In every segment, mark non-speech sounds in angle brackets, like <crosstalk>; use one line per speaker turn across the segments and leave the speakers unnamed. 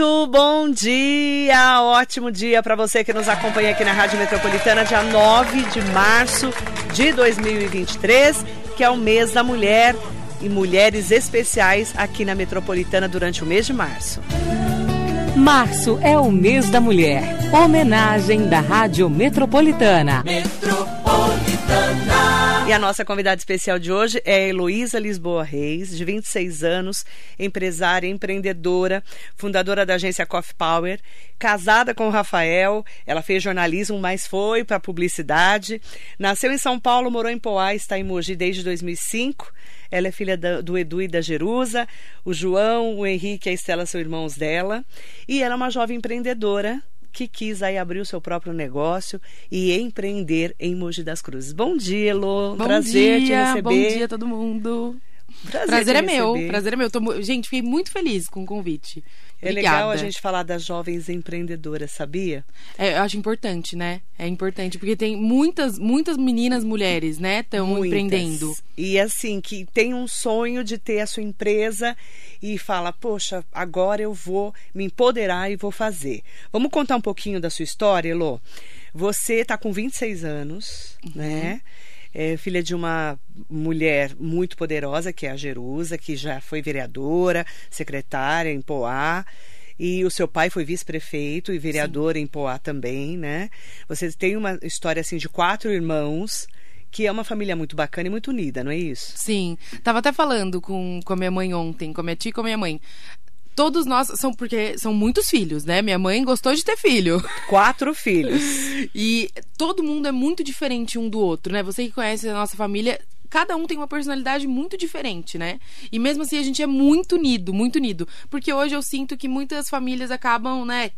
Muito bom dia, ótimo dia para você que nos acompanha aqui na Rádio Metropolitana, dia 9 de março de 2023, que é o mês da mulher e mulheres especiais aqui na Metropolitana durante o mês de março.
Março é o mês da mulher. Homenagem da Rádio Metropolitana.
Metropolitana. E a nossa convidada especial de hoje é a Heloísa Lisboa Reis, de 26 anos, empresária, empreendedora, fundadora da agência Coffee Power, casada com o Rafael. Ela fez jornalismo, mas foi para publicidade. Nasceu em São Paulo, morou em Poá, está em Mogi desde 2005. Ela é filha do Edu e da Jerusa. O João, o Henrique e a Estela são irmãos dela. E ela é uma jovem empreendedora que quis aí abrir o seu próprio negócio e empreender em Mogi das Cruzes. Bom dia, Elô.
Bom
Prazer
dia,
te receber.
Bom dia, todo mundo. Prazer, Prazer é meu, prazer é meu. Tô, gente, fiquei muito feliz com o convite.
É
Obrigada.
legal a gente falar das jovens empreendedoras, sabia?
É, eu acho importante, né? É importante, porque tem muitas, muitas meninas, mulheres, né, estão empreendendo.
E assim, que tem um sonho de ter a sua empresa e fala, poxa, agora eu vou me empoderar e vou fazer. Vamos contar um pouquinho da sua história, Elô? Você está com 26 anos, uhum. né? É filha de uma mulher muito poderosa, que é a Jerusa, que já foi vereadora, secretária em Poá. E o seu pai foi vice-prefeito e vereador Sim. em Poá também, né? Você tem uma história assim de quatro irmãos que é uma família muito bacana e muito unida, não é isso?
Sim. Tava até falando com, com a minha mãe ontem, com a minha tia e com a minha mãe todos nós são porque são muitos filhos, né? Minha mãe gostou de ter filho.
Quatro filhos. <laughs>
e todo mundo é muito diferente um do outro, né? Você que conhece a nossa família, cada um tem uma personalidade muito diferente, né? E mesmo assim a gente é muito unido, muito unido, porque hoje eu sinto que muitas famílias acabam, né,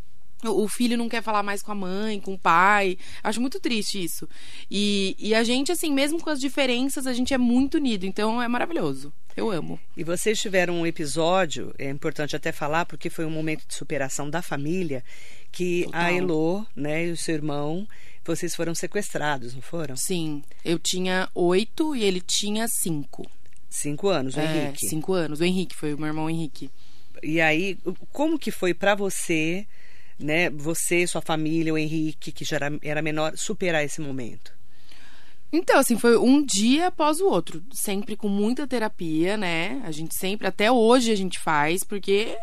o filho não quer falar mais com a mãe, com o pai. Acho muito triste isso. E, e a gente, assim, mesmo com as diferenças, a gente é muito unido. Então é maravilhoso. Eu amo.
E vocês tiveram um episódio, é importante até falar, porque foi um momento de superação da família, que Total. a Elo, né, e o seu irmão, vocês foram sequestrados, não foram?
Sim. Eu tinha oito e ele tinha cinco.
Cinco anos, o
é,
Henrique.
Cinco anos. O Henrique, foi o meu irmão Henrique.
E aí, como que foi para você, né, você, sua família, o Henrique, que já era, era menor, superar esse momento?
Então, assim, foi um dia após o outro. Sempre com muita terapia, né? A gente sempre, até hoje a gente faz, porque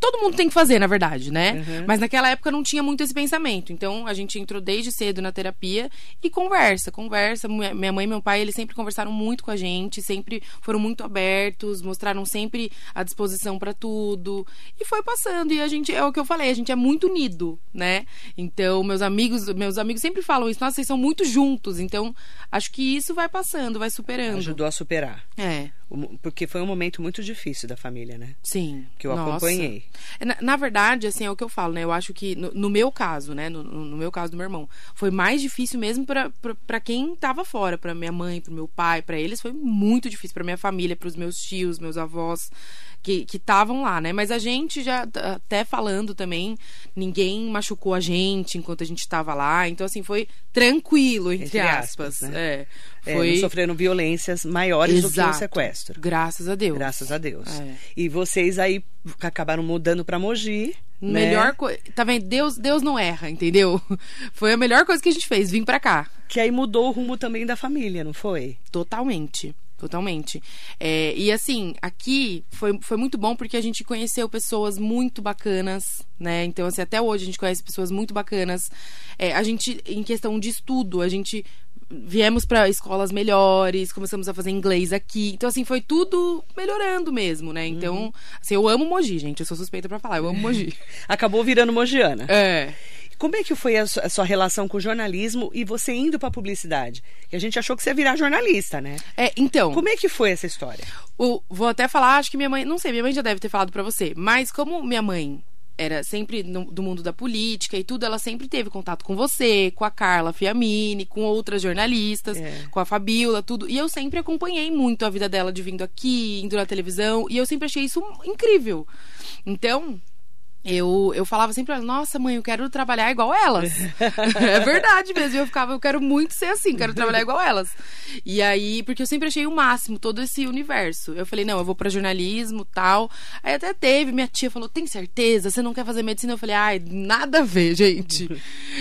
todo mundo tem que fazer, na verdade, né? Uhum. Mas naquela época não tinha muito esse pensamento. Então a gente entrou desde cedo na terapia e conversa, conversa. Minha mãe e meu pai, eles sempre conversaram muito com a gente, sempre foram muito abertos, mostraram sempre a disposição para tudo. E foi passando. E a gente, é o que eu falei, a gente é muito unido, né? Então, meus amigos, meus amigos sempre falam isso, nossa, vocês são muito juntos. Então, acho que isso vai passando, vai superando.
Ajudou a superar.
É.
Porque foi um momento muito difícil da família, né?
Sim.
Que eu Nossa. acompanhei.
Na, na, verdade, assim, é o que eu falo, né? Eu acho que, no, no meu caso, né? No, no, meu caso do meu irmão, foi mais difícil mesmo para quem tava fora, para minha mãe, para meu pai, para eles foi muito difícil, para minha família, para os meus tios, meus avós que estavam lá, né? Mas a gente já, até falando também, ninguém machucou a gente enquanto a gente estava lá. Então, assim, foi tranquilo, entre, entre aspas. aspas né?
é, foi... É, sofreram violências maiores Exato. do que o sequestro.
Graças a Deus.
Graças a Deus. É. E vocês aí acabaram mudando para Mogi.
Né? Melhor
né?
coisa. Tá vendo? Deus, Deus não erra, entendeu? <laughs> Foi a melhor coisa que a gente fez, vim para cá.
Que aí mudou o rumo também da família, não foi?
Totalmente. Totalmente. É, e assim, aqui foi, foi muito bom porque a gente conheceu pessoas muito bacanas, né? Então, assim, até hoje a gente conhece pessoas muito bacanas. É, a gente, em questão de estudo, a gente viemos para escolas melhores, começamos a fazer inglês aqui. Então, assim, foi tudo melhorando mesmo, né? Então, uhum. assim, eu amo Mogi, gente. Eu sou suspeita para falar, eu amo Mogi. <laughs>
Acabou virando mogiana.
É.
Como é que foi a sua relação com o jornalismo e você indo para a publicidade? Que a gente achou que você ia virar jornalista, né?
É, então.
Como é que foi essa história?
O, vou até falar, acho que minha mãe, não sei, minha mãe já deve ter falado para você, mas como minha mãe era sempre no, do mundo da política e tudo, ela sempre teve contato com você, com a Carla Fiamini, com outras jornalistas, é. com a Fabiola, tudo. E eu sempre acompanhei muito a vida dela de vindo aqui, indo na televisão, e eu sempre achei isso incrível. Então, eu, eu falava sempre, nossa, mãe, eu quero trabalhar igual elas. <laughs> é verdade mesmo. Eu ficava, eu quero muito ser assim, quero trabalhar igual elas. E aí, porque eu sempre achei o máximo todo esse universo. Eu falei, não, eu vou para jornalismo tal. Aí até teve, minha tia falou, tem certeza? Você não quer fazer medicina? Eu falei, ai, nada a ver, gente.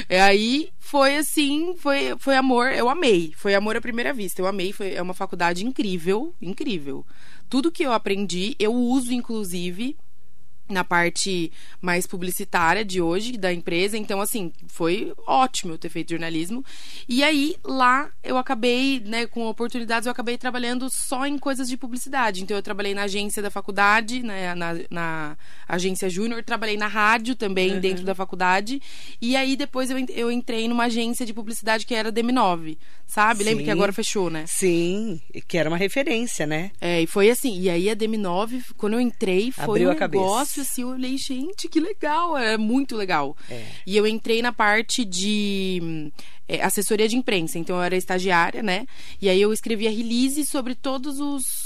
e aí foi assim, foi, foi amor, eu amei. Foi amor à primeira vista. Eu amei, foi, é uma faculdade incrível, incrível. Tudo que eu aprendi, eu uso, inclusive, na parte mais publicitária de hoje da empresa. Então, assim, foi ótimo eu ter feito jornalismo. E aí, lá, eu acabei, né, com oportunidades, eu acabei trabalhando só em coisas de publicidade. Então, eu trabalhei na agência da faculdade, né, na, na agência júnior, trabalhei na rádio também, uhum. dentro da faculdade. E aí, depois, eu, eu entrei numa agência de publicidade que era DM9, sabe? Sim. Lembra que agora fechou, né?
Sim, que era uma referência, né?
É, e foi assim. E aí, a DM9, quando eu entrei, foi Abriu um negócio assim, eu olhei, gente, que legal, é muito legal. É. E eu entrei na parte de é, assessoria de imprensa, então eu era estagiária, né? E aí eu escrevia release sobre todas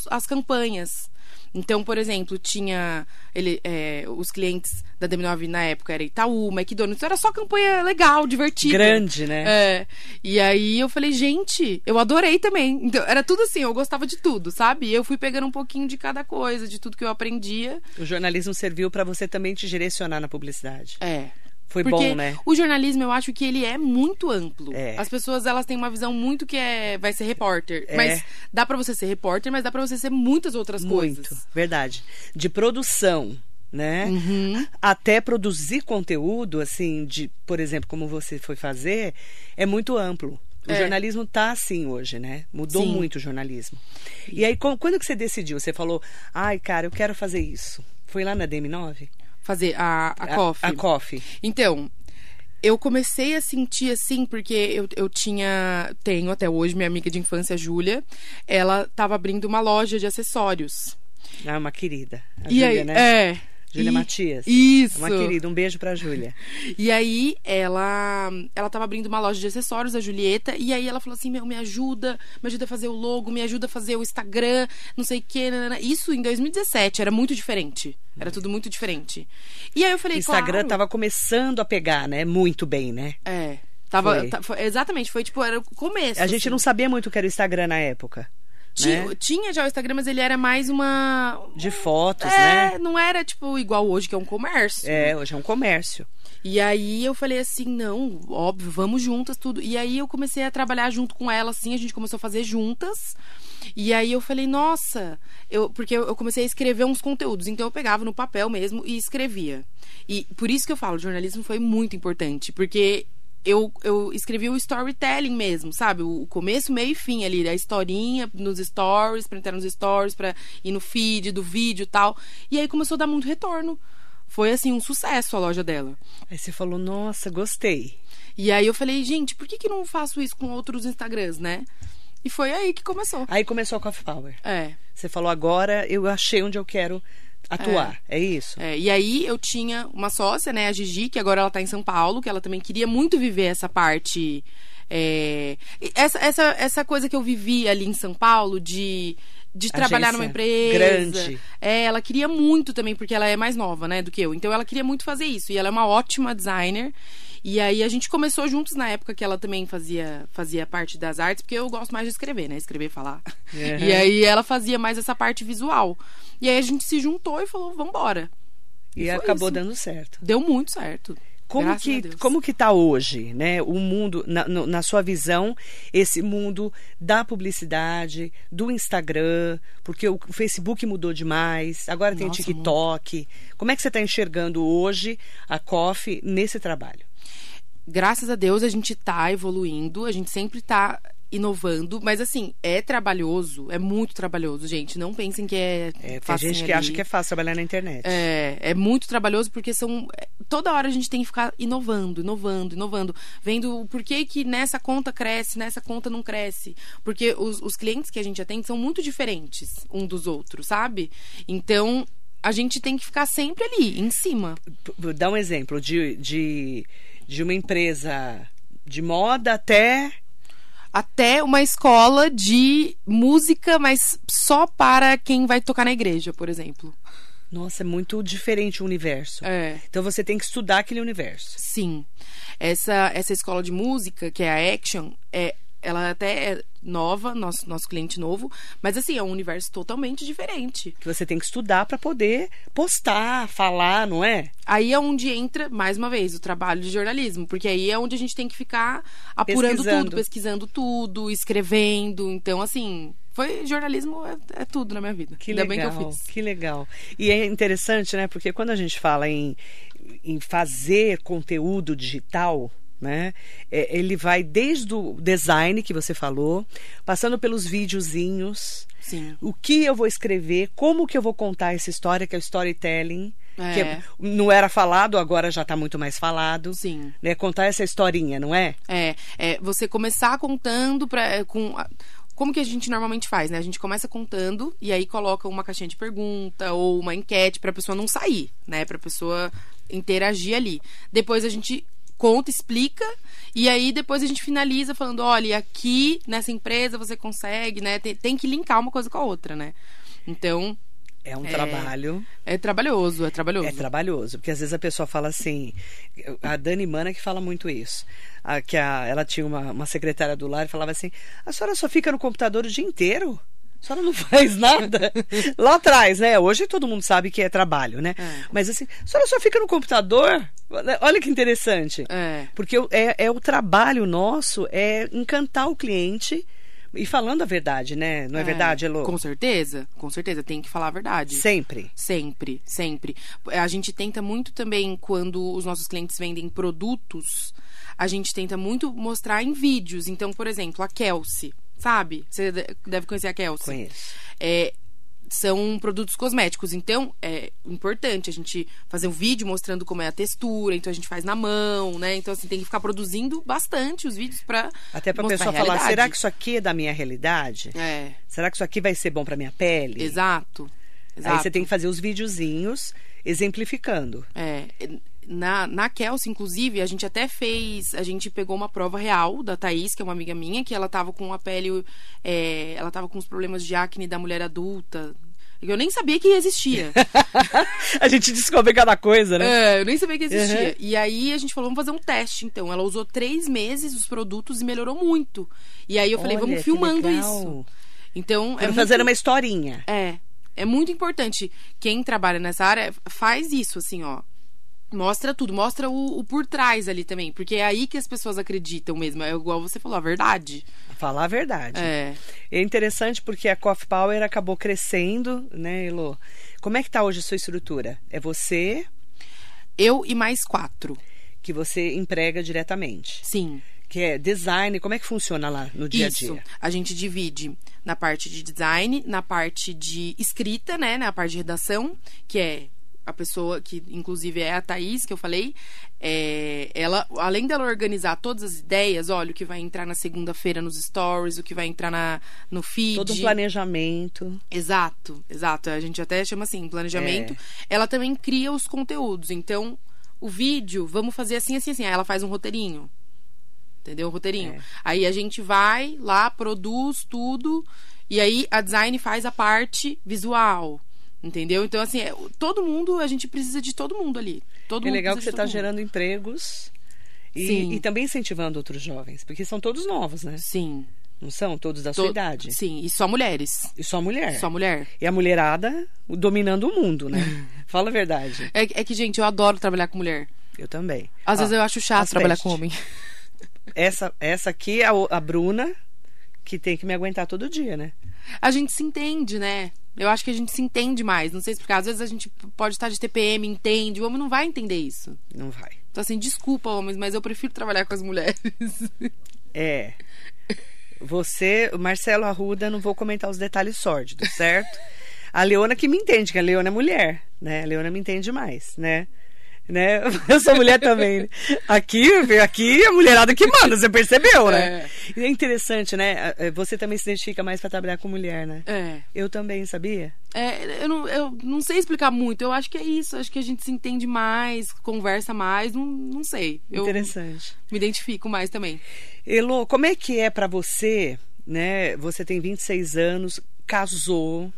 as campanhas. Então, por exemplo, tinha ele, é, os clientes da DM9 na época era Itaú, McDonald's, era só campanha legal, divertida.
Grande, né?
É. E aí eu falei, gente, eu adorei também. Então, era tudo assim, eu gostava de tudo, sabe? Eu fui pegando um pouquinho de cada coisa, de tudo que eu aprendia.
O jornalismo serviu para você também te direcionar na publicidade.
É.
Foi
Porque
bom, né?
O jornalismo, eu acho que ele é muito amplo. É. As pessoas, elas têm uma visão muito que é vai ser repórter. É. Mas dá para você ser repórter, mas dá para você ser muitas outras
muito,
coisas.
Verdade. De produção, né?
Uhum.
Até produzir conteúdo, assim, de, por exemplo, como você foi fazer, é muito amplo. O é. jornalismo tá assim hoje, né? Mudou Sim. muito o jornalismo. E aí, quando que você decidiu? Você falou, ai, cara, eu quero fazer isso. Foi lá na DM9?
Fazer a, a, a coffee.
A coffee.
Então, eu comecei a sentir assim, porque eu, eu tinha, tenho até hoje, minha amiga de infância, Júlia, ela estava abrindo uma loja de acessórios.
Ah, uma querida. A
e Júlia, aí,
né?
É.
Júlia Matias.
Isso.
Uma querida, um beijo pra Júlia.
E aí, ela ela tava abrindo uma loja de acessórios, a Julieta, e aí ela falou assim: Meu, me ajuda, me ajuda a fazer o logo, me ajuda a fazer o Instagram, não sei o quê. Isso em 2017, era muito diferente. Era tudo muito diferente. E aí eu falei,
O Instagram
claro,
tava começando a pegar, né? Muito bem, né?
É. Tava, foi. foi exatamente, foi tipo, era o começo.
A gente assim. não sabia muito o que era o Instagram na época.
Tinha, né? tinha, já o Instagram, mas ele era mais uma.
De fotos,
é,
né?
Não era, tipo, igual hoje, que é um comércio.
É, hoje é um comércio.
E aí eu falei assim, não, óbvio, vamos juntas, tudo. E aí eu comecei a trabalhar junto com ela, assim, a gente começou a fazer juntas. E aí eu falei, nossa, eu, porque eu comecei a escrever uns conteúdos. Então eu pegava no papel mesmo e escrevia. E por isso que eu falo, jornalismo foi muito importante, porque eu, eu escrevi o storytelling mesmo, sabe? O começo, meio e fim ali, a historinha nos stories, pra entrar nos stories, pra ir no feed do vídeo e tal. E aí começou a dar muito retorno. Foi assim, um sucesso a loja dela.
Aí você falou, nossa, gostei.
E aí eu falei, gente, por que, que não faço isso com outros Instagrams, né? E foi aí que começou.
Aí começou a Coffee Power.
É.
Você falou, agora eu achei onde eu quero atuar. É, é isso?
É, e aí eu tinha uma sócia, né, a Gigi, que agora ela tá em São Paulo, que ela também queria muito viver essa parte. É, essa, essa, essa coisa que eu vivi ali em São Paulo de de trabalhar numa empresa.
Grande.
É, ela queria muito também, porque ela é mais nova, né, do que eu. Então ela queria muito fazer isso. E ela é uma ótima designer. E aí a gente começou juntos na época que ela também fazia, fazia parte das artes, porque eu gosto mais de escrever, né? Escrever e falar. Uhum. E aí ela fazia mais essa parte visual. E aí a gente se juntou e falou, vambora.
E, e acabou isso. dando certo.
Deu muito certo.
Como que, como que tá hoje, né? O mundo, na, no, na sua visão, esse mundo da publicidade, do Instagram, porque o Facebook mudou demais, agora tem Nossa, TikTok. Muito. Como é que você está enxergando hoje a COF nesse trabalho?
Graças a Deus a gente está evoluindo, a gente sempre está inovando, mas assim, é trabalhoso, é muito trabalhoso, gente. Não pensem que é.
é tem gente que acha que é fácil trabalhar na internet.
É, é muito trabalhoso porque são. É, toda hora a gente tem que ficar inovando, inovando, inovando. Vendo por que, que nessa conta cresce, nessa conta não cresce. Porque os, os clientes que a gente atende são muito diferentes um dos outros, sabe? Então. A gente tem que ficar sempre ali, em cima.
Dá um exemplo de, de, de uma empresa de moda até
até uma escola de música, mas só para quem vai tocar na igreja, por exemplo.
Nossa, é muito diferente o universo.
É.
Então você tem que estudar aquele universo.
Sim. Essa, essa escola de música, que é a Action, é, ela até é nova, nosso, nosso cliente novo, mas assim, é um universo totalmente diferente.
Que você tem que estudar para poder postar, falar, não é?
Aí é onde entra, mais uma vez, o trabalho de jornalismo, porque aí é onde a gente tem que ficar apurando
Pesquisando.
tudo, pesquisando tudo, escrevendo. Então, assim, foi jornalismo é, é tudo na minha vida.
Que
Ainda
legal,
bem que eu fiz.
que legal. E é interessante, né? Porque quando a gente fala em, em fazer conteúdo digital, né? é, ele vai desde o design que você falou, passando pelos videozinhos,
Sim.
o que eu vou escrever, como que eu vou contar essa história, que é o storytelling.
É.
Que não era falado, agora já está muito mais falado.
Sim.
Né? Contar essa historinha, não é?
É, é você começar contando pra, é, com. a- Como que a gente normalmente faz, né? A gente começa contando e aí coloca uma caixinha de pergunta ou uma enquete pra pessoa não sair, né? Pra pessoa interagir ali. Depois a gente conta, explica e aí depois a gente finaliza falando, olha, aqui nessa empresa você consegue, né? Tem, tem que linkar uma coisa com a outra, né? Então,
É um
É.
trabalho.
é trabalhoso, é trabalhoso.
É trabalhoso, porque às vezes a pessoa fala assim. A Dani Mana que fala muito isso. A, que a, ela tinha uma, uma secretária do lar e falava assim: a senhora só fica no computador o dia inteiro? A senhora não <laughs> faz nada? Lá atrás, né? Hoje todo mundo sabe que é trabalho, né?
É.
Mas assim, a senhora só fica no computador? Olha que interessante.
É.
Porque o- é, é o trabalho nosso, é encantar o cliente e falando a verdade, né? Não é, verdade, Elô?
Com certeza, com certeza, tem que falar a verdade.
Sempre.
Sempre, sempre. A gente tenta muito também, quando os nossos clientes vendem produtos, a gente tenta muito mostrar em vídeos. Então, por exemplo, a Kelsey, sabe? Você de- deve conhecer a Kelsey.
Conheço.
É, são produtos cosméticos. Então, é importante a gente fazer um vídeo mostrando como é a textura. Então, a gente faz na mão, né? Então, assim, tem que ficar produzindo bastante os vídeos pra
Até pra pessoa
a
falar, será que isso aqui é da minha realidade?
É,
Será que isso aqui vai ser bom pra minha pele?
exato. exato.
Aí você tem que fazer os videozinhos exemplificando.
É, na, na Kelsey, inclusive, a gente até fez. A gente pegou uma prova real da Thaís, que é uma amiga minha, que ela tava com a pele. é, ela tava com os problemas de acne da mulher adulta. Eu nem sabia que existia. <laughs>
a gente descobre cada coisa, né?
É, eu nem sabia que existia.
Uhum.
E aí a gente falou, vamos fazer um teste, então. Ela usou três meses os produtos e melhorou muito. E aí eu falei,
Olha,
vamos filmando isso. Então, é
Vamos
muito...
fazer uma historinha.
É. É muito importante. Quem trabalha nessa área faz isso, assim, ó. Mostra tudo, mostra o, o por trás ali também. Porque é aí que as pessoas acreditam mesmo. É igual você falou, a verdade.
Falar a verdade.
É.
É interessante porque a Coffee Power acabou crescendo, né, Elo? Como é que tá hoje a sua estrutura? É você
Eu e mais quatro.
que você emprega diretamente.
Sim.
Que é design, como é que funciona lá no dia a
Isso.
dia?
A gente divide na parte de design, na parte de escrita, né? Na parte de redação, que é a pessoa que, inclusive, é a Thaís, que eu falei. É, ela, além dela organizar todas as ideias, olha, o que vai entrar na segunda-feira nos stories, o que vai entrar na, no feed.
Todo um planejamento.
Exato, exato. A gente até chama assim, planejamento.
É.
Ela também cria os conteúdos. Então, o vídeo, vamos fazer assim, assim, assim. Aí ela faz um roteirinho. Entendeu? Um roteirinho.
É.
Aí a gente vai lá, produz tudo. E aí a design faz a parte visual. Entendeu? Então, assim, é, todo mundo, a gente precisa de todo mundo ali. Todo
É
mundo
legal que você está gerando empregos e, e também incentivando outros jovens, porque são todos novos, né?
Sim.
Não são todos da sua
To-
idade.
Sim, e só mulheres.
E só mulher.
Só mulher.
E a mulherada dominando o mundo, né? <laughs> Fala a verdade.
É, é que, gente, eu adoro trabalhar com mulher.
Eu também.
Às
Ó,
vezes eu acho chato trabalhar com homem. <laughs>
Essa, essa aqui é a, a Bruna, que tem que me aguentar todo dia, né?
a gente se entende, né? Eu acho que a gente se entende mais. Não sei explicar. Às vezes a gente pode estar de TPM, entende. O homem não vai entender isso.
Não vai.
Então, assim, desculpa, homens, mas eu prefiro trabalhar com as mulheres. <laughs>
É. Você, Marcelo Arruda, não vou comentar os detalhes sórdidos, certo? <laughs> A Leona que me entende, que a Leona é mulher, né? A Leona me entende mais, né? Né? <laughs> Eu sou mulher também. Aqui, aqui é a mulherada que manda, você percebeu, né? E é interessante, né? Eh, Você também se identifica mais para trabalhar com mulher, né?
É.
Eu também, sabia?
É, eu, não, eu não sei explicar muito. Eu acho que é isso. Acho que a gente se entende mais, conversa mais. Não, não sei. Eu
Interessante.
me identifico mais também.
Elo, como é que é para você, né? Você tem 26 anos, casou,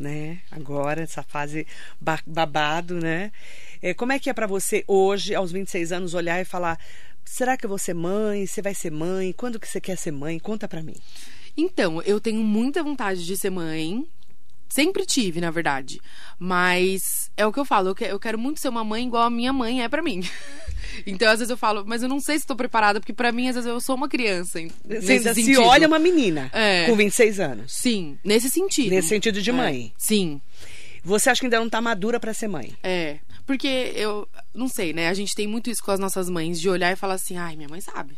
né? Agora, essa fase ba- babado, né? É, como é que é pra você hoje, aos 26 anos, olhar e falar: será que eu vou ser mãe? Você vai ser mãe? Quando que você quer ser mãe? Conta pra mim.
Então, eu tenho muita vontade de ser mãe. Sempre tive, na verdade. Mas é o que eu falo, eu que- eu quero muito ser uma mãe igual a minha mãe é pra mim. <laughs> Então, às vezes eu falo, mas eu não sei se estou preparada, porque pra mim, às vezes, eu sou uma criança.
Você ainda se
sentido.
olha uma menina
É.
com 26 anos.
Sim, nesse sentido.
Nesse sentido de
É,
mãe.
Sim.
Você acha que ainda não tá madura pra ser mãe?
É, porque eu não sei, né? A gente tem muito isso com as nossas mães de olhar e falar assim: "Ai, minha mãe sabe".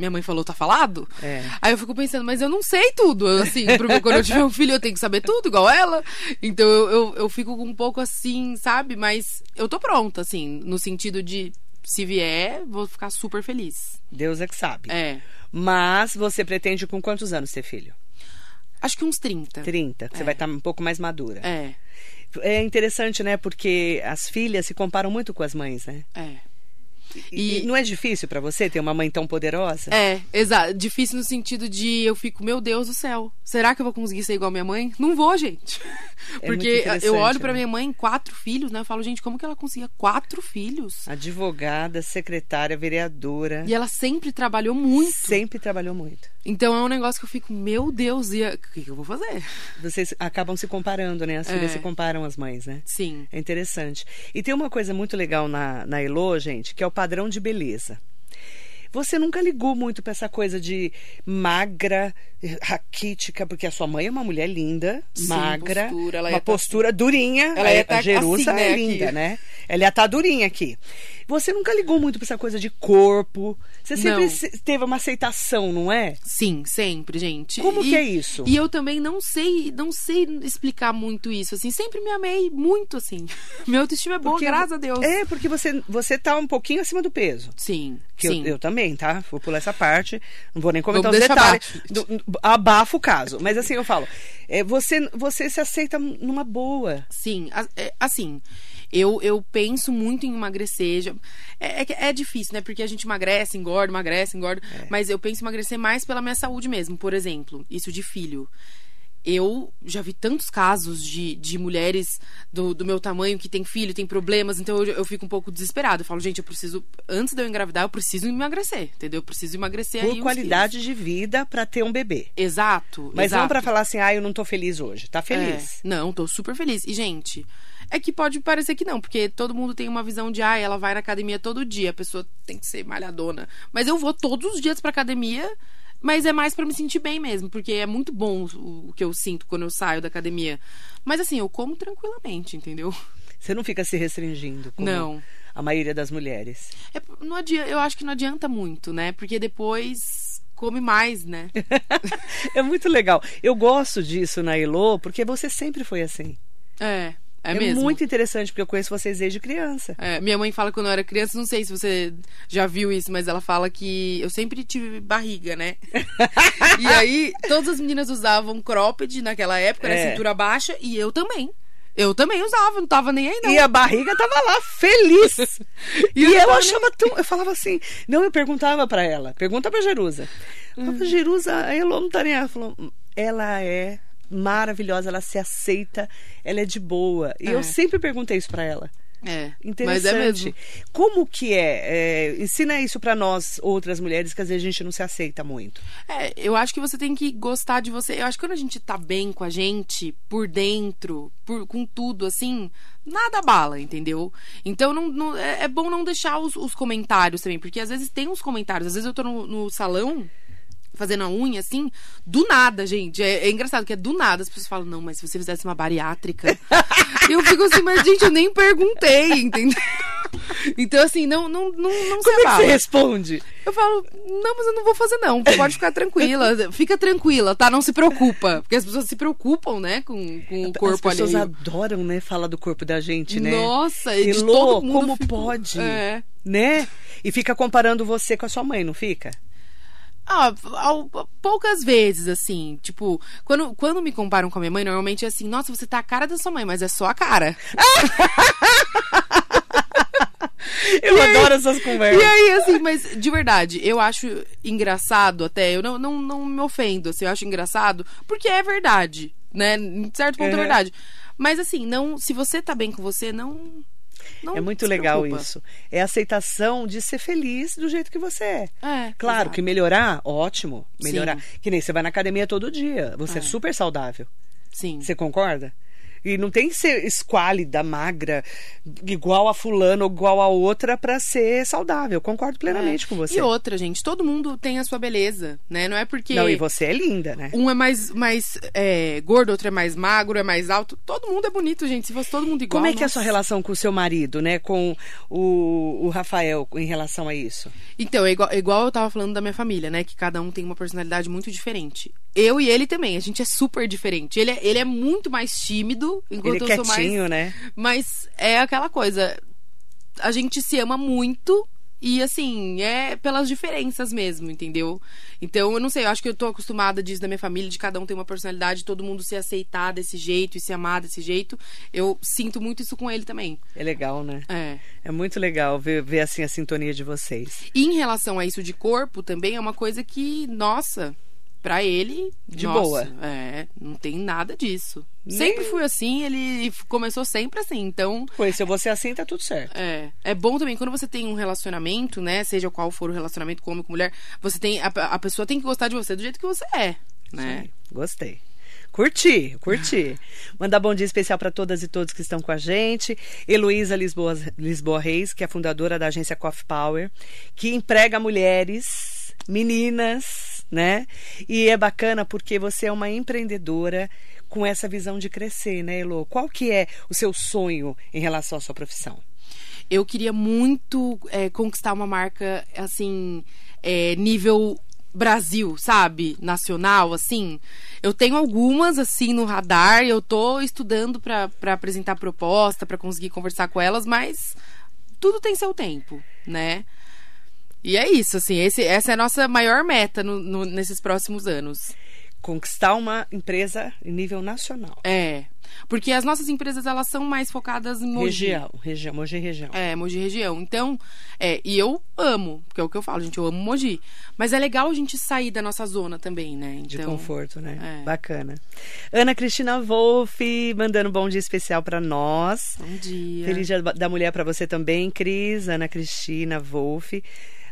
Minha mãe falou, tá falado?
É.
Aí eu fico pensando, mas eu não sei tudo. Assim, pro meu- quando eu tiver um filho, eu tenho que saber tudo, igual ela. Então eu, eu, eu fico um pouco assim, sabe? Mas eu tô pronta, assim, no sentido de se vier, vou ficar super feliz.
Deus é que sabe.
É.
Mas você pretende com quantos anos ter filho?
Acho que uns 30.
30. que Você
É.
vai estar um pouco mais madura.
É,
É interessante, né? Porque as filhas se comparam muito com as mães, né?
é.
E,
E-
não é difícil pra você ter uma mãe tão poderosa?
É, exato. Difícil no sentido de eu fico, meu Deus do céu, será que eu vou conseguir ser igual a minha mãe? Não vou, gente. <laughs>
É <laughs>
Porque eu olho pra
né?
minha mãe, quatro filhos, né? Eu falo, gente, como que ela conseguia quatro filhos?
Advogada, secretária, vereadora.
E ela sempre trabalhou muito.
Sempre trabalhou muito.
Então é um negócio que eu fico, meu Deus, e o que, que eu vou fazer?
Vocês acabam se comparando, né? As
É.
filhas se comparam às mães, né?
Sim.
É interessante. E tem uma coisa muito legal na, na Elo, gente, que é o padrão de beleza. Você nunca ligou muito pra essa coisa de magra, raquítica, porque a sua mãe é uma mulher linda,
Sim,
magra,
postura, ela
uma
tá
postura durinha.
Ela
a,
ia tá
a Jerusa
assim,
é
né,
linda,
aqui.
né? Ela ia estar durinha aqui. Você nunca ligou muito pra essa coisa de corpo. Você sempre
Não.
teve uma aceitação, não é?
Sim, sempre, gente.
Como
E-
que é isso?
E eu também não sei, não sei explicar muito isso, assim. Sempre me amei muito, assim. <laughs> Minha autoestima é boa,
Porque-
graças a Deus.
É, porque você, você tá um pouquinho acima do peso.
Sim,
Que eu,
sim.
eu também, tá? Vou pular essa parte. Não vou nem comentar
Vamos
os detalhes. Do- abafa o caso. Mas assim, eu falo. é, você, você se aceita numa boa.
Sim, é, assim, eu, eu penso muito em emagrecer. já- É, é, é difícil, né? Porque a gente emagrece, engorda, emagrece, engorda.
É.
Mas eu penso em emagrecer mais pela minha saúde mesmo. Por exemplo, isso de filho. Eu já vi tantos casos de, de mulheres do, do meu tamanho que tem filho, tem problemas, então eu, eu fico um pouco desesperada. Eu falo, gente, eu preciso, antes de eu engravidar, eu preciso emagrecer, entendeu? Eu preciso emagrecer aí
Por
uns
qualidade de vida pra ter um bebê.
Exato.
Mas não
exato.
pra falar assim, ah, eu não tô feliz hoje. Tá feliz.
É, não, tô super feliz. E, gente, é que pode parecer que não, porque todo mundo tem uma visão de, ah, ela vai na academia todo dia, a pessoa tem que ser malhadona. Mas eu vou todos os dias pra academia, mas é mais pra me sentir bem mesmo, porque é muito bom o, o que eu sinto quando eu saio da academia. Mas assim, eu como tranquilamente, entendeu?
Você não fica se restringindo. Como
Não.
A maioria das mulheres.
É, não adianta, eu acho que não adianta muito, né? Porque depois come mais, né? <laughs>
é muito legal. Eu gosto disso na Elo, porque você sempre foi assim.
É, é, mesmo.
muito interessante, porque eu conheço vocês desde criança.
É, minha mãe fala que quando eu era criança, não sei se você já viu isso, mas ela fala que eu sempre tive barriga, né? <laughs> e aí, todas as meninas usavam cropped naquela época,
É.
era cintura baixa, e eu também. Eu também usava, não tava nem aí, não.
E a barriga tava lá, feliz. <laughs> e ela
tava
achava tão. Eu falava assim. Não, eu perguntava pra ela. Pergunta pra Jerusa.
Hum.
falava, Jerusa, a Elô não tá nem. Ela falou, ela é maravilhosa, ela se aceita, ela é de boa. E eu
É.
sempre perguntei isso pra ela.
É, mas
Interessante.
é.
Como que é? É, Ensina isso pra nós, outras mulheres, que às vezes a gente não se aceita muito.
É, eu acho que você tem que gostar de você. Eu acho que quando a gente tá bem com a gente, por dentro, por, com tudo, assim, nada bala, entendeu? Então não, não- é, é bom não deixar os, os comentários também, porque às vezes tem uns comentários. Às vezes eu tô no, no salão. Fazendo a unha, assim, do nada, gente. É, é engraçado que é do nada. As pessoas falam, não, mas se você fizesse uma bariátrica. eu fico assim, mas, gente, eu nem perguntei, entendeu? Então, assim, não, não, não, não se
Como é que você responde?
Eu falo, não, mas eu não vou fazer, não. Pode ficar tranquila. Fica tranquila, tá? Não se preocupa. Porque as pessoas se preocupam, né, com, com o corpo
As pessoas
alheio.
adoram, né, falar do corpo da gente, né?
Nossa, e de todo mundo
como
fica-
pode?
É.
Né? E fica comparando você com a sua mãe, não fica?
Ah, poucas vezes, assim. Tipo, quando, quando me comparam com a minha mãe, normalmente é assim, nossa, você tá a cara da sua mãe, mas é só a cara. <laughs>
Eu adoro essas conversas.
E aí, assim, mas de verdade, eu acho engraçado até, eu não, não, não me ofendo, assim, eu acho engraçado, porque é verdade. né? Em certo ponto uhum. é verdade. Mas assim, não, se você tá bem com você, não não
é muito legal isso. É a aceitação de ser feliz do jeito que você é.
é
claro exato. que melhorar, ótimo. Melhorar. Sim. Que nem você vai na academia todo dia. Você é, é super saudável.
Sim.
Você concorda? E não tem que ser esquálida, magra, igual a fulano ou igual a outra para ser saudável. Concordo plenamente é. com você.
E outra, gente, todo mundo tem a sua beleza, né? Não é porque.
Não, e você é linda, né?
Um é mais, mais é, gordo, outro é mais magro, é mais alto. Todo mundo é bonito, gente. Se fosse todo mundo igual.
Como é que é a sua relação com o seu marido, né? Com o, o Rafael em relação a isso?
Então, é igual, igual eu tava falando da minha família, né? Que cada um tem uma personalidade muito diferente. Eu e ele também, a gente é super diferente. Ele é, ele é muito mais tímido, enquanto
ele é
eu sou mais.
né?
Mas é aquela coisa. A gente se ama muito e assim, é pelas diferenças mesmo, entendeu? Então, eu não sei, eu acho que eu tô acostumada disso da minha família, de cada um ter uma personalidade, todo mundo se aceitar desse jeito e se amar desse jeito. Eu sinto muito isso com ele também.
É legal, né?
É.
É muito legal ver, ver assim a sintonia de vocês.
E em relação a isso de corpo, também é uma coisa que, nossa, Pra ele,
de
nossa,
boa.
É, não tem nada disso. Nem... Sempre fui assim, ele começou sempre assim, então.
Conheceu você assim, tá tudo certo.
É. É bom também quando você tem um relacionamento, né? Seja qual for o relacionamento com homem com mulher, você tem. A, a pessoa tem que gostar de você do jeito que você é, né?
Sim, gostei. Curti, curti. <laughs> Mandar bom dia especial para todas e todos que estão com a gente. Heloísa Lisboa, Lisboa Reis, que é fundadora da agência Coffee Power, que emprega mulheres, meninas, né? E é bacana porque você é uma empreendedora com essa visão de crescer, né, Elo? Qual que é o seu sonho em relação à sua profissão?
Eu queria muito é, conquistar uma marca, assim, é, nível Brasil, sabe? Nacional, assim. Eu tenho algumas, assim, no radar. Eu tô estudando para apresentar proposta, para conseguir conversar com elas, mas tudo tem seu tempo, né? E é isso, assim, esse, essa é a nossa maior meta no, no, nesses próximos anos.
Conquistar uma empresa em nível nacional.
É. Porque as nossas empresas, elas são mais focadas em Mogi.
Região, região, Mogi região.
É, Mogi região. Então, é, e eu amo, porque é o que eu falo, gente, eu amo Mogi. Mas é legal a gente sair da nossa zona também, né? Então,
De conforto, né? É. Bacana. Ana Cristina Wolff, mandando um bom dia especial para nós.
Bom dia.
Feliz dia da mulher para você também, Cris, Ana Cristina Wolff.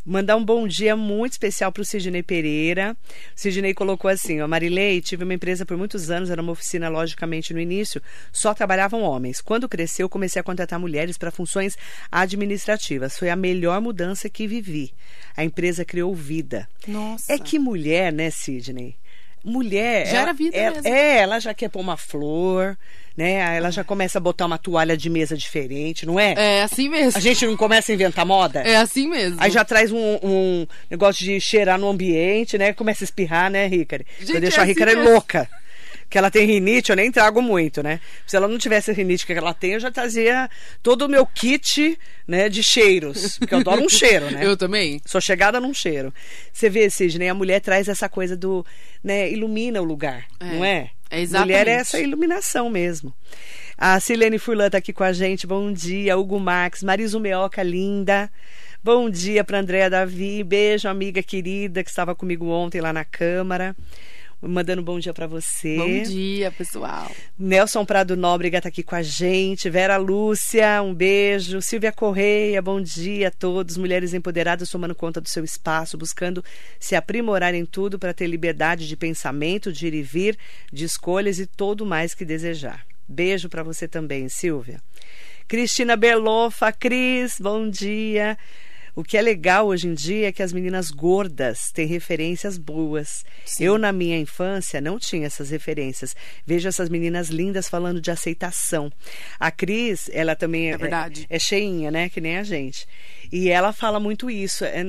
Mandar um bom dia muito especial para o Sidney Pereira. O Sidney colocou assim: ó, Marilei, tive uma empresa por muitos anos, era uma oficina, logicamente, no início, só trabalhavam homens. Quando cresceu, comecei a contratar mulheres para funções administrativas. Foi a melhor mudança que vivi. A empresa criou vida.
Nossa.
É que mulher, né, Sidney? Mulher.
Já ela, era vida
ela,
mesmo.
É, ela já quer pôr uma flor né? Ela já começa a botar uma toalha de mesa diferente, não é?
É assim mesmo.
A gente não começa a inventar moda?
É assim mesmo.
Aí já traz um, um negócio de cheirar no ambiente, né? Começa a espirrar, né, Ricari? Pra deixar é a Ricari assim louca que ela tem rinite, eu nem trago muito, né? Se ela não tivesse rinite que ela tem, eu já trazia todo o meu kit, né, de cheiros, porque eu adoro um <laughs> cheiro, né?
Eu também.
Sou chegada num cheiro. Você vê, Sidney, a mulher traz essa coisa do, né, ilumina o lugar, é. não é?
É exatamente.
Mulher é essa iluminação mesmo. A Silene Furlan está aqui com a gente. Bom dia, Hugo Max, Mariso Meoca, linda. Bom dia para Andréa Davi. Beijo, amiga querida que estava comigo ontem lá na Câmara. Mandando um bom dia para você.
Bom dia, pessoal.
Nelson Prado Nóbrega está aqui com a gente. Vera Lúcia, um beijo. Silvia Correia, bom dia a todos. Mulheres empoderadas tomando conta do seu espaço, buscando se aprimorar em tudo para ter liberdade de pensamento, de ir e vir, de escolhas e todo mais que desejar. Beijo para você também, Silvia. Cristina Berlofa, Cris, bom dia. O que é legal hoje em dia é que as meninas gordas têm referências boas. Sim. Eu, na minha infância, não tinha essas referências. Vejo essas meninas lindas falando de aceitação. A Cris, ela também
é,
é, é cheinha, né? Que nem a gente. E ela fala muito isso, é,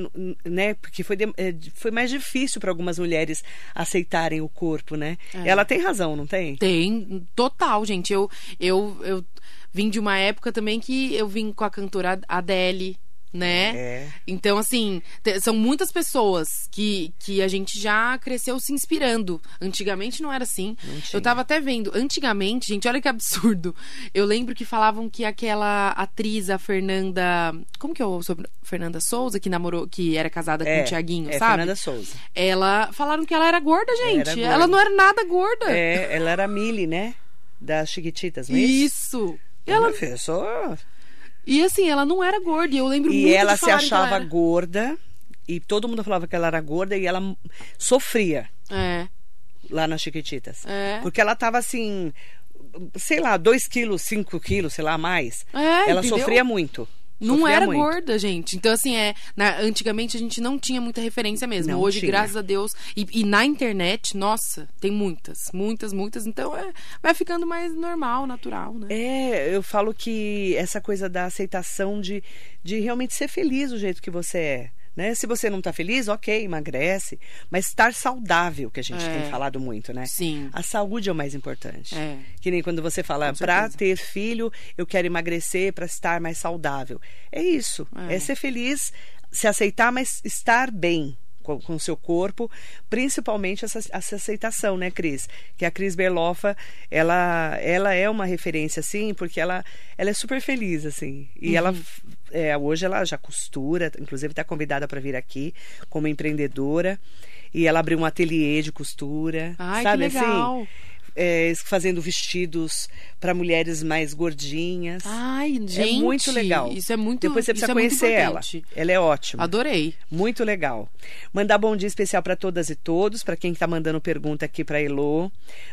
né? Porque foi, de, é, foi mais difícil para algumas mulheres aceitarem o corpo, né? É. Ela tem razão, não tem?
Tem, total, gente. Eu, eu, eu vim de uma época também que eu vim com a cantora Adele né?
É.
Então, assim, são muitas pessoas que, que a gente já cresceu se inspirando. Antigamente não era assim.
Não.
Eu tava até vendo, antigamente, gente, olha que absurdo. Eu lembro que falavam que aquela atriz, a Fernanda. Como que é o sobre Fernanda Souza, que namorou, que era casada com
É,
o Tiaguinho,
é
sabe?
Fernanda Souza.
Ela. Falaram que ela era gorda, gente.
Era gorda.
Ela não era nada gorda.
É, ela era a Millie, né? Das Chiquititas, não é isso? Ela fez só...
e assim, ela não era gorda. E eu lembro muito
E ela
de
se
ela
achava
era.
gorda. E todo mundo falava que ela era gorda e ela sofria
É,
lá nas Chiquititas.
é.
Porque ela tava assim, sei lá, 2 quilos, 5 quilos, sei lá, mais.
É,
ela
entendeu?
sofria muito.
Não
Sofria
era
muito.
gorda, gente. Então, assim, é. na- antigamente a gente não tinha muita referência mesmo.
Não
Hoje,
tinha.
graças a Deus. E, e na internet, nossa, tem muitas, muitas, muitas. Então é, vai ficando mais normal, natural, né?
É, eu falo que essa coisa da aceitação de, de realmente ser feliz do jeito que você é. Né? Se você não tá feliz, ok, emagrece. Mas estar saudável, que a gente
É.
tem falado muito, né?
Sim.
A saúde é o mais importante.
É.
Que nem quando você fala, para ter filho, eu quero emagrecer para estar mais saudável. É isso.
É.
É. ser feliz, se aceitar, mas estar bem com o seu corpo, principalmente essa, essa aceitação, né, Cris? Que a Cris Berloffa, ela, ela é uma referência, assim, porque ela, ela é super feliz, assim. E
Uhum.
ela, é, hoje ela já costura, inclusive está convidada para vir aqui como empreendedora. E ela abriu um ateliê de costura.
Ai,
sabe
que legal.
assim? é, fazendo vestidos para mulheres mais gordinhas.
Ai, gente.
é muito legal.
Isso é muito
Depois você precisa
é
conhecer ela. Ela é ótima.
Adorei.
Muito legal. Mandar bom dia especial para todas e todos, para quem está mandando pergunta aqui para Elô.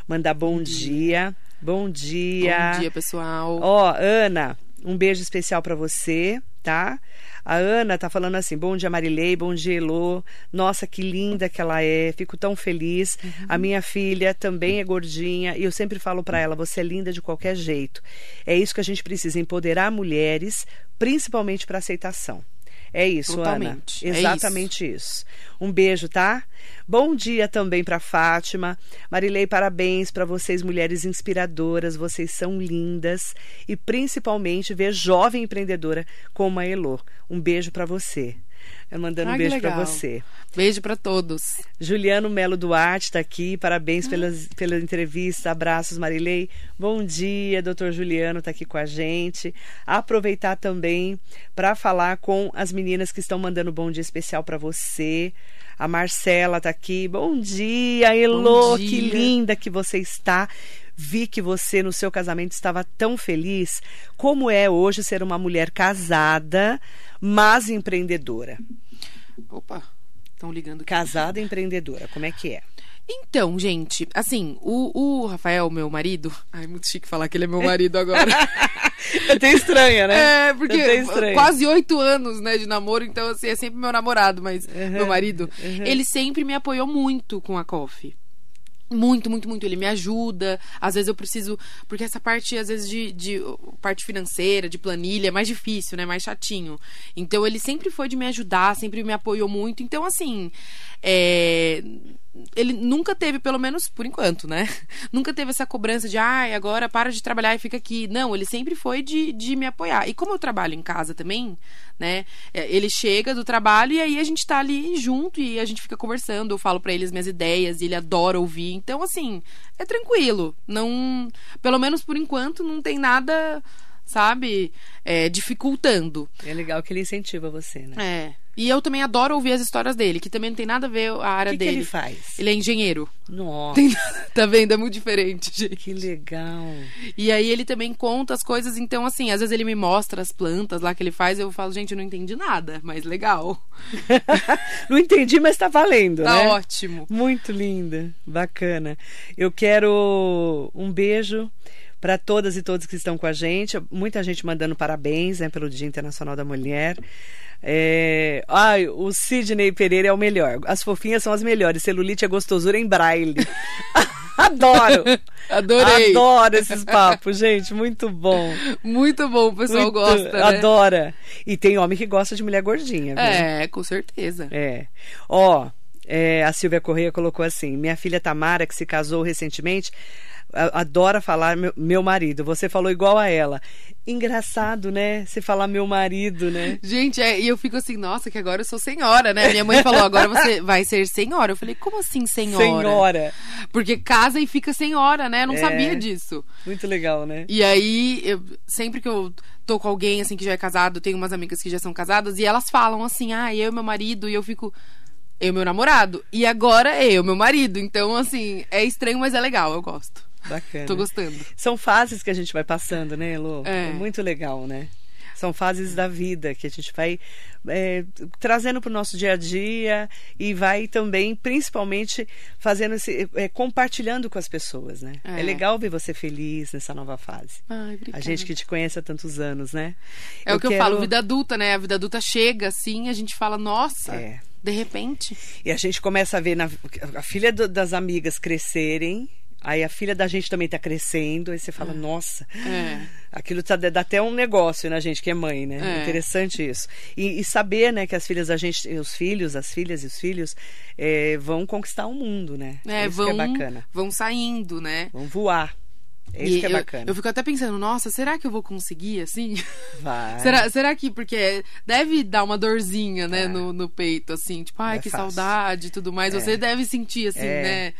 Mandar bom dia. Bom dia.
Bom dia, pessoal.
Ó, Ana, um beijo especial para você, tá? A Ana tá falando assim: bom dia, Marilei, bom dia, Elô. Nossa, que linda que ela é, fico tão feliz. A minha filha também é gordinha e eu sempre falo para ela: você é linda de qualquer jeito. É isso que a gente precisa, empoderar mulheres, principalmente para aceitação. É isso,
Totalmente. É
Ana. Exatamente isso. Um beijo, tá? Bom dia também para Fátima. Marilei, parabéns para vocês, mulheres inspiradoras. Vocês são lindas e principalmente ver jovem empreendedora como a Elô. Um beijo para você. Mandando
Ah,
um
que
beijo para você.
Beijo pra todos.
Juliano Melo Duarte está aqui.
Ah.
Parabéns pelas, pela entrevista. Abraços, Marilei. Bom dia, doutor Juliano está aqui com a gente. Aproveitar também para falar com as meninas que estão mandando bom dia especial para você. A Marcela está aqui. Bom dia, Elô.
Bom
Que
dia.
linda que você está. Vi que você no seu casamento estava tão feliz. Como é hoje ser uma mulher casada, mas empreendedora?
Opa, estão ligando aqui.
Casada e empreendedora, como é que é?
Então, gente, assim, o, o Rafael, meu marido. Ai, muito chique falar que ele é meu marido agora. <laughs>
Até estranha, né?
É, porque quase oito anos, né, de namoro, então, assim, é sempre meu namorado, mas
Uhum,
meu marido.
uhum.
Ele sempre me apoiou muito com a Coffee. Muito, muito, muito. Ele me ajuda. Às vezes eu preciso. Porque essa parte, às vezes, de, de parte financeira, de planilha, é mais difícil, né? Mais chatinho. Então ele sempre foi de me ajudar, sempre me apoiou muito. Então, assim. é, Ele nunca teve, pelo menos por enquanto, né? <laughs> Nunca teve essa cobrança de, ai, agora para de trabalhar e fica aqui. Não, ele sempre foi de, de me apoiar. E como eu trabalho em casa também, né? é, Ele chega do trabalho e aí a gente tá ali junto e a gente fica conversando. Eu falo pra ele as minhas ideias e ele adora ouvir. Então, assim, é tranquilo. Não. Pelo menos por enquanto, não tem nada, sabe, é, dificultando.
É legal que ele incentiva você, né?
É. E eu também adoro ouvir as histórias dele, que também não tem nada a ver a
O
área
que, que
dele.
ele faz?
Ele é engenheiro.
Nossa,
Tem- tá vendo? É muito diferente, gente.
que legal.
E aí ele também conta as coisas, então assim, às vezes ele me mostra as plantas lá que ele faz, eu falo, gente, eu não entendi nada, mas legal. <laughs>
Não entendi, mas tá valendo,
Tá
né?
ótimo.
Muito linda, bacana. Eu quero um beijo para todas e todos que estão com a gente. Muita gente mandando parabéns né, pelo Dia Internacional da Mulher. É... Ai, o Sidney Pereira é o melhor. As fofinhas são as melhores. Celulite é gostosura em braille. <laughs> Adoro!
Adorei.
Adoro esses papos, gente. Muito bom.
Muito bom, o pessoal
Muito-
gosta, né?
Adora. E tem homem que gosta de mulher gordinha, viu?
É, com certeza.
É. Ó, é, a Silvia Correia colocou assim: minha filha Tamara, que se casou recentemente, adora falar meu, meu marido. Você falou igual a ela. Engraçado, né? Você falar meu marido, né?
Gente, é, e eu fico assim, nossa, que agora eu sou senhora, né? Minha mãe falou, agora você vai ser senhora. Eu falei, como assim senhora?
Senhora.
Porque casa e fica senhora, né? Eu não
É.
sabia disso.
Muito legal, né?
E aí, eu- sempre que eu tô com alguém, assim, que já é casado, tenho umas amigas que já são casadas, e elas falam assim, ah, eu e meu marido, e eu fico, eu meu namorado. E agora é eu, meu marido. Então, assim, é estranho, mas é legal, eu gosto.
Bacana.
Tô gostando.
São fases que a gente vai passando, né, Elô?
É.
É muito legal, né? São fases da vida que a gente vai é, trazendo para o nosso dia a dia e vai também, principalmente, fazendo esse, é, compartilhando com as pessoas, né? É.
É.
legal ver você feliz nessa nova fase.
Ai, obrigada.
A gente que te conhece há tantos anos, né?
É o que eu
quero-
falo, vida adulta, né? A vida adulta chega assim, a gente fala, nossa,
É.
de repente.
E a gente começa a ver na- a filha do- das amigas crescerem, aí a filha da gente também tá crescendo, aí você fala, nossa,
É.
aquilo tá, dá até um negócio na gente que é mãe, né?
É.
Interessante isso. E, e saber, né, que as filhas da gente, os filhos, as filhas e os filhos é, vão conquistar o mundo, né?
É,
isso
vão,
que é bacana.
vão saindo, né?
Vão voar. É isso
E
que é
eu,
bacana.
eu fico até pensando, nossa, será que eu vou conseguir assim?
Vai. <laughs>
Será, será que, porque deve dar uma dorzinha, né,
É.
no, no peito, assim, tipo, ai,
é
que
fácil.
saudade e tudo mais.
É.
Você deve sentir, assim,
É.
né?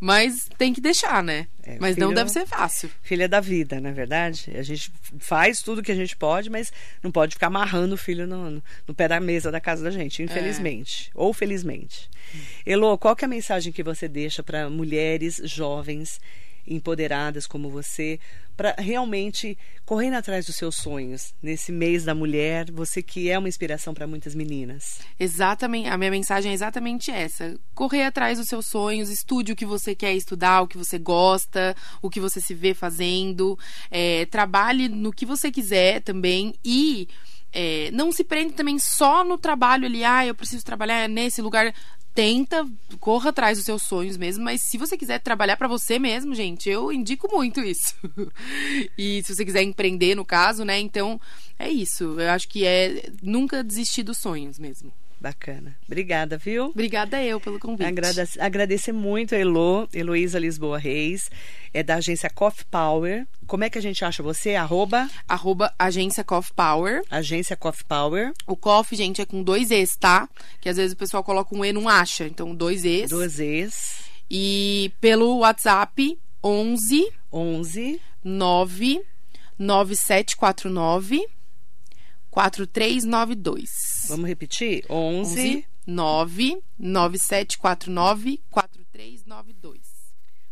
Mas tem que deixar, né?
É,
mas não
filho-
deve ser fácil.
Filha da vida, na é verdade. A gente faz tudo que a gente pode, mas não pode ficar amarrando o filho no, no- no pé da mesa da casa da gente, infelizmente. Ou felizmente. Elô, qual que é a mensagem que você deixa para mulheres jovens, empoderadas como você, para realmente correndo atrás dos seus sonhos nesse mês da mulher? Você que é uma inspiração para muitas meninas.
Exatamente, a minha mensagem é exatamente essa. Correr atrás dos seus sonhos, estude o que você quer estudar, o que você gosta, o que você se vê fazendo, é, trabalhe no que você quiser também e é, não se prende também só no trabalho ali, ah, eu preciso trabalhar nesse lugar. Tenta, corra atrás dos seus sonhos mesmo, mas se você quiser trabalhar pra você mesmo, gente, eu indico muito isso. <laughs> e se você quiser empreender, no caso, né? Então, é isso. Eu acho que é nunca desistir dos sonhos mesmo.
Bacana. Obrigada, viu?
Obrigada eu pelo convite.
Agrada agradecer muito a Elo, Heloísa Lisboa Reis, é da agência Coffee Power. Como é que a gente acha você? Arroba
Arroba agência Coffee Power.
agência Coffee Power,
O coffee, gente, é com dois E's, tá? Que às vezes o pessoal coloca um E e não acha. Então, dois E's.
duas ex,
E pelo WhatsApp, 11
11
9 9749 4392.
Vamos repetir? 11.
11 9 9749 4392.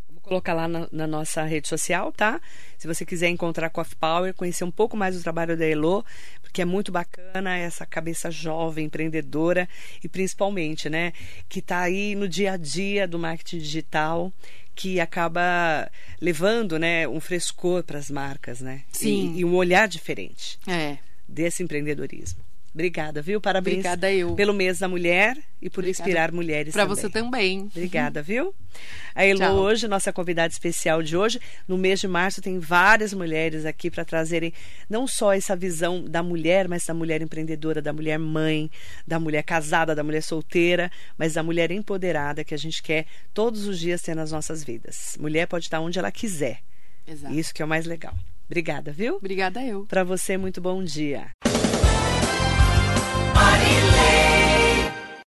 Vamos colocar lá na, na nossa rede social, tá? Se você quiser encontrar Coffee Power, conhecer um pouco mais do trabalho da Elo, porque é muito bacana essa cabeça jovem, empreendedora e principalmente, né, que está aí no dia a dia do marketing digital, que acaba levando, né, um frescor para as marcas, né?
Sim.
E, e um olhar diferente
É.
desse empreendedorismo. Obrigada, viu? Parabéns
Obrigada eu.
pelo mês da mulher e por
Obrigada.
inspirar mulheres também.
você também.
Obrigada, viu? A Elo
Tchau.
hoje, nossa convidada especial de hoje, no mês de março tem várias mulheres aqui para trazerem não só essa visão da mulher, mas da mulher empreendedora, da mulher mãe, da mulher casada, da mulher solteira, mas da mulher empoderada que a gente quer todos os dias ter nas nossas vidas. Mulher pode estar onde ela quiser.
Exato.
Isso que é o mais legal. Obrigada, viu?
Obrigada eu.
Para você, muito bom dia.
You.